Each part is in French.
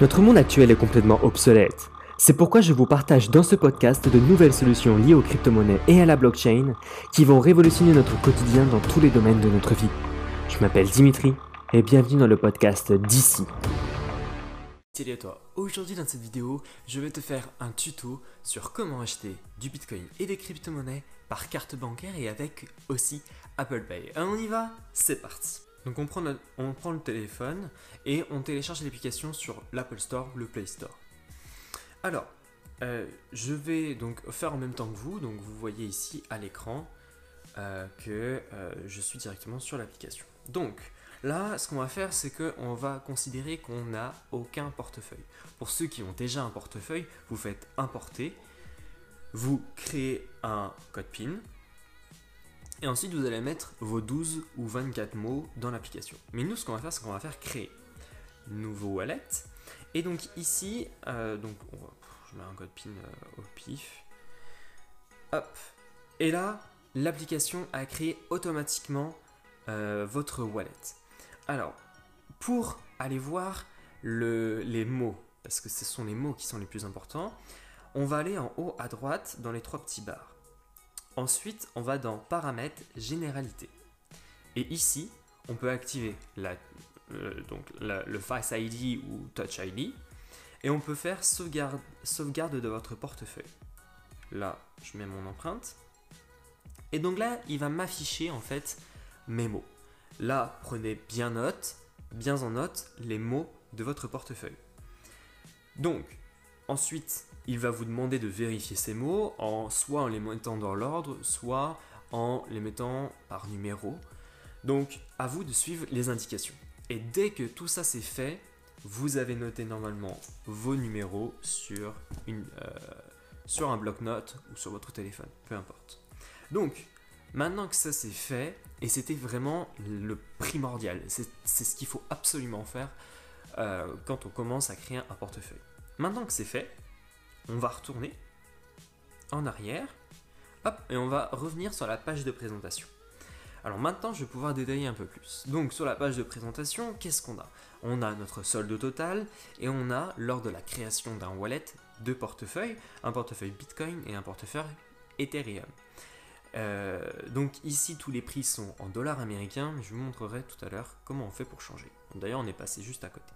Notre monde actuel est complètement obsolète. C'est pourquoi je vous partage dans ce podcast de nouvelles solutions liées aux crypto-monnaies et à la blockchain qui vont révolutionner notre quotidien dans tous les domaines de notre vie. Je m'appelle Dimitri et bienvenue dans le podcast d'ici. Salut à toi, aujourd'hui dans cette vidéo, je vais te faire un tuto sur comment acheter du Bitcoin et des crypto-monnaies par carte bancaire et avec aussi Apple Pay. Alors on y va C'est parti donc on prend, le téléphone et on télécharge l'application sur l'Apple Store, le Play Store. Alors, euh, je vais donc faire en même temps que vous. Donc vous voyez ici à l'écran euh, que euh, je suis directement sur l'application. Donc là, ce qu'on va faire, c'est qu'on va considérer qu'on n'a aucun portefeuille. Pour ceux qui ont déjà un portefeuille, vous faites importer, vous créez un code PIN, et ensuite, vous allez mettre vos 12 ou 24 mots dans l'application. Mais nous, ce qu'on va faire, c'est qu'on va faire créer nouveau wallet. Et donc ici, euh, donc je mets un code PIN euh, au pif. Hop. Et là, l'application a créé automatiquement euh, votre wallet. Alors, pour aller voir les mots, parce que ce sont les mots qui sont les plus importants, on va aller en haut à droite dans les trois petits barres. Ensuite, on va dans Paramètres, Généralité. Et ici, on peut activer euh, le Face ID ou Touch ID. Et on peut faire sauvegarde, sauvegarde de votre portefeuille. Là, je mets mon empreinte. Et donc là, il va m'afficher en fait mes mots. Là, prenez bien note, bien en note les mots de votre portefeuille. Donc, ensuite, il va vous demander de vérifier ces mots, soit en les mettant dans l'ordre, soit en les mettant par numéro. Donc, à vous de suivre les indications. Et dès que tout ça c'est fait, vous avez noté normalement vos numéros sur, une, euh, sur un bloc-notes ou sur votre téléphone, peu importe. Donc, maintenant que ça c'est fait, et c'était vraiment le primordial, c'est ce qu'il faut absolument faire euh, quand on commence à créer un portefeuille. Maintenant que c'est fait, on va retourner en arrière, hop, et on va revenir sur la page de présentation. Alors maintenant, je vais pouvoir détailler un peu plus. Donc sur la page de présentation, qu'est-ce qu'on a? On a notre solde total et on a, lors de la création d'un wallet, deux portefeuilles, un portefeuille Bitcoin et un portefeuille Ethereum. Euh, donc ici, tous les prix sont en dollars américains, je vous montrerai tout à l'heure comment on fait pour changer. D'ailleurs, on est passé juste à côté.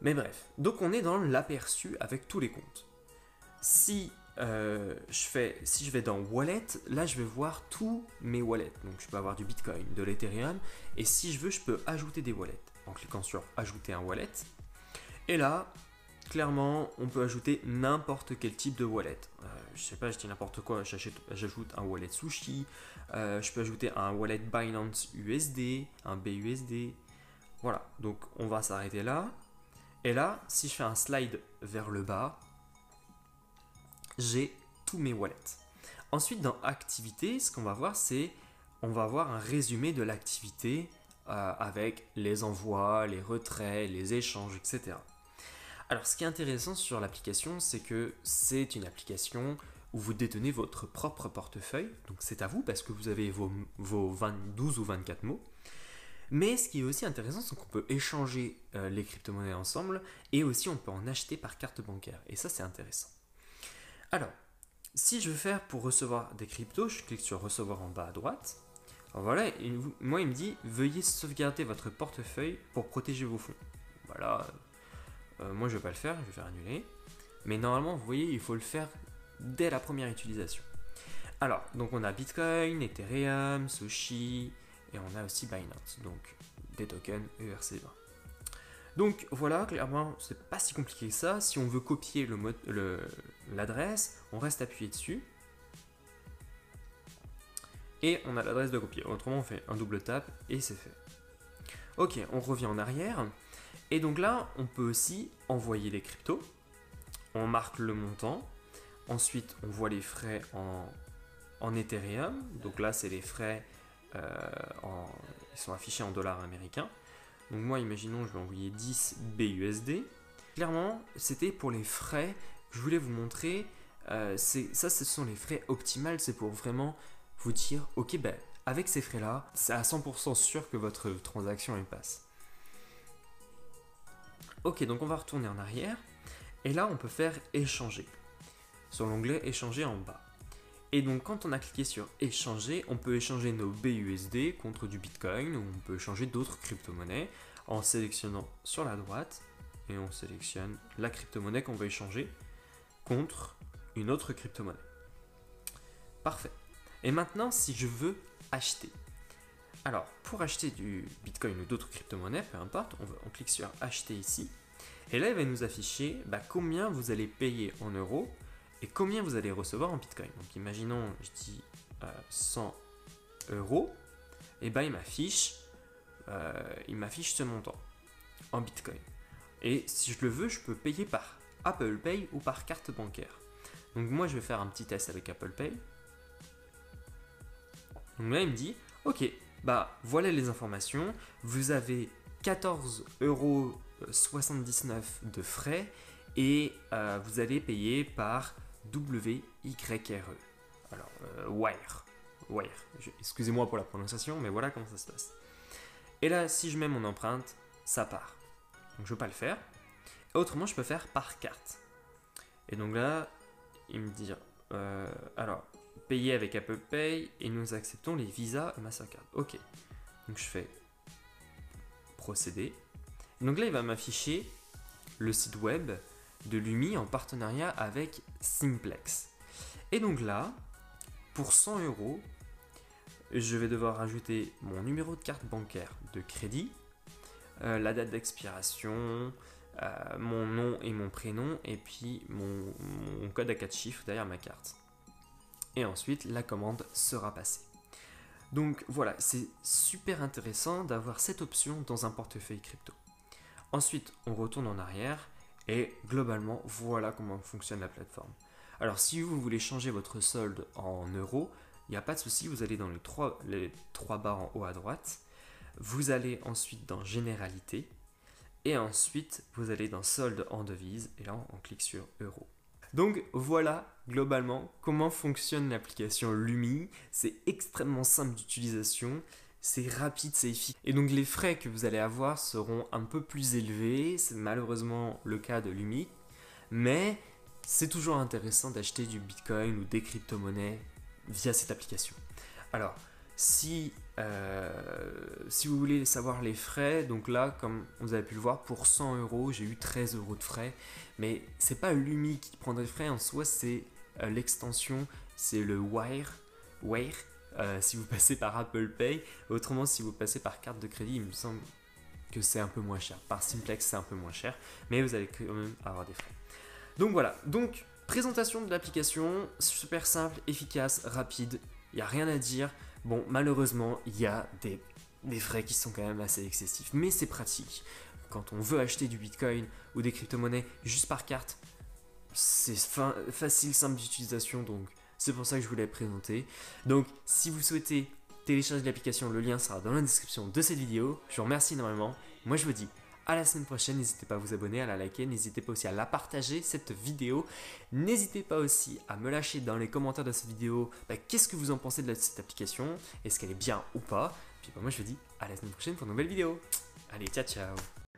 Mais bref, donc on est dans l'aperçu avec tous les comptes si euh, si je vais dans Wallet, là je vais voir tous mes wallets. Donc je peux avoir du Bitcoin, de l'Ethereum, et si je veux, je peux ajouter des wallets en cliquant sur Ajouter un wallet. Et là, clairement, on peut ajouter n'importe quel type de wallet. Euh, je sais pas, je dis n'importe quoi, j'ajoute un wallet sushi, euh, je peux ajouter un wallet Binance USD, un BUSD. Voilà, donc on va s'arrêter là. Et là, si je fais un slide vers le bas, j'ai tous mes wallets. Ensuite, dans activité, ce qu'on va voir, c'est on va avoir un résumé de l'activité euh, avec les envois, les retraits, les échanges, etc. Alors, ce qui est intéressant sur l'application, c'est que c'est une application où vous détenez votre propre portefeuille. Donc, c'est à vous parce que vous avez vos, vos 12 ou 24 mots. Mais ce qui est aussi intéressant, c'est qu'on peut échanger euh, les crypto-monnaies ensemble et aussi on peut en acheter par carte bancaire. Et ça, c'est intéressant. Alors, si je veux faire pour recevoir des cryptos, je clique sur recevoir en bas à droite. Voilà, moi il me dit veuillez sauvegarder votre portefeuille pour protéger vos fonds. Voilà, euh, moi je vais pas le faire, je vais faire annuler. Mais normalement, vous voyez, il faut le faire dès la première utilisation. Alors, donc on a Bitcoin, Ethereum, Sushi, et on a aussi Binance, donc des tokens ERC20. Donc voilà, clairement, c'est pas si compliqué que ça. Si on veut copier l'adresse, on reste appuyé dessus. Et on a l'adresse de copier. Autrement, on fait un double tap et c'est fait. Ok, on revient en arrière. Et donc là, on peut aussi envoyer les cryptos. On marque le montant. Ensuite, on voit les frais en, en Ethereum. Donc là, c'est les frais, euh, ils sont affichés en dollars américains. Donc moi, imaginons, je vais envoyer 10 BUSD. Clairement, c'était pour les frais je voulais vous montrer. Euh, ça, ce sont les frais optimales. C'est pour vraiment vous dire, ok, ben, avec ces frais-là, c'est à 100% sûr que votre transaction elle passe. Ok, donc on va retourner en arrière. Et là, on peut faire échanger. Sur l'onglet échanger en bas. Et donc quand on a cliqué sur échanger, on peut échanger nos BUSD contre du Bitcoin ou on peut échanger d'autres crypto-monnaies en sélectionnant sur la droite et on sélectionne la crypto-monnaie qu'on veut échanger contre une autre crypto-monnaie. Parfait. Et maintenant, si je veux acheter. Alors, pour acheter du Bitcoin ou d'autres crypto-monnaies, peu importe, on, clique sur acheter ici. Et là, il va nous afficher bah, combien vous allez payer en euros et combien vous allez recevoir en Bitcoin? Donc imaginons, je dis 100 euh, euros, et ben il m'affiche, euh, il m'affiche ce montant en Bitcoin. Et si je le veux, je peux payer par Apple Pay ou par carte bancaire. Donc moi je vais faire un petit test avec Apple Pay. Donc là il me dit, ok, bah voilà les informations, vous avez 14,79 euros de frais et euh, vous allez payer par W-Y-R-E. Alors, euh, wire. Wire. Excusez-moi pour la prononciation, mais voilà comment ça se passe. Et là, si je mets mon empreinte, ça part. Donc je ne veux pas le faire. autrement, je peux faire par carte. Et donc là, il me dit, euh, alors, payer avec Apple Pay et nous acceptons les Visa et Mastercard. Ok. Donc je fais procéder. Donc là, il va m'afficher le site web de Lumi en partenariat avec Simplex. Et donc là, pour 100 euros, je vais devoir ajouter mon numéro de carte bancaire de crédit, euh, la date d'expiration, euh, mon nom et mon prénom, et puis mon, code à 4 chiffres derrière ma carte. Et ensuite, la commande sera passée. Donc voilà, c'est super intéressant d'avoir cette option dans un portefeuille crypto. Ensuite, on retourne en arrière et globalement, voilà comment fonctionne la plateforme. Alors si vous voulez changer votre solde en euros, il n'y a pas de souci, vous allez dans les trois, les barres en haut à droite. Vous allez ensuite dans Généralité. Et ensuite, vous allez dans Solde en devise. Et là, on clique sur Euros. Donc voilà globalement comment fonctionne l'application Lumi. C'est extrêmement simple d'utilisation c'est rapide, c'est efficace. Et donc les frais que vous allez avoir seront un peu plus élevés, c'est malheureusement le cas de Lumi, mais c'est toujours intéressant d'acheter du Bitcoin ou des crypto-monnaies via cette application. Alors, si, euh, si vous voulez savoir les frais, donc là, comme vous avez pu le voir, pour 100 euros, j'ai eu 13 euros de frais, mais c'est pas Lumi qui prend des frais en soi, c'est euh, l'extension, c'est le Wire, Wire euh, si vous passez par Apple Pay. Autrement, si vous passez par carte de crédit, il me semble que c'est un peu moins cher. Par Simplex, c'est un peu moins cher, mais vous allez quand même avoir des frais. Donc voilà, donc présentation de l'application, super simple, efficace, rapide, il n'y a rien à dire. Bon, malheureusement, il y a des, des frais qui sont quand même assez excessifs, mais c'est pratique. Quand on veut acheter du Bitcoin ou des crypto-monnaies juste par carte, c'est facile, simple d'utilisation, donc c'est pour ça que je voulais présenter. Donc, si vous souhaitez télécharger l'application, le lien sera dans la description de cette vidéo. Je vous remercie énormément. Moi, je vous dis à la semaine prochaine. N'hésitez pas à vous abonner, à la liker. N'hésitez pas aussi à la partager, cette vidéo. N'hésitez pas aussi à me lâcher dans les commentaires de cette vidéo bah, qu'est-ce que vous en pensez de cette application? Est-ce qu'elle est bien ou pas? Puis bah, moi, je vous dis à la semaine prochaine pour une nouvelle vidéo. Allez, ciao, ciao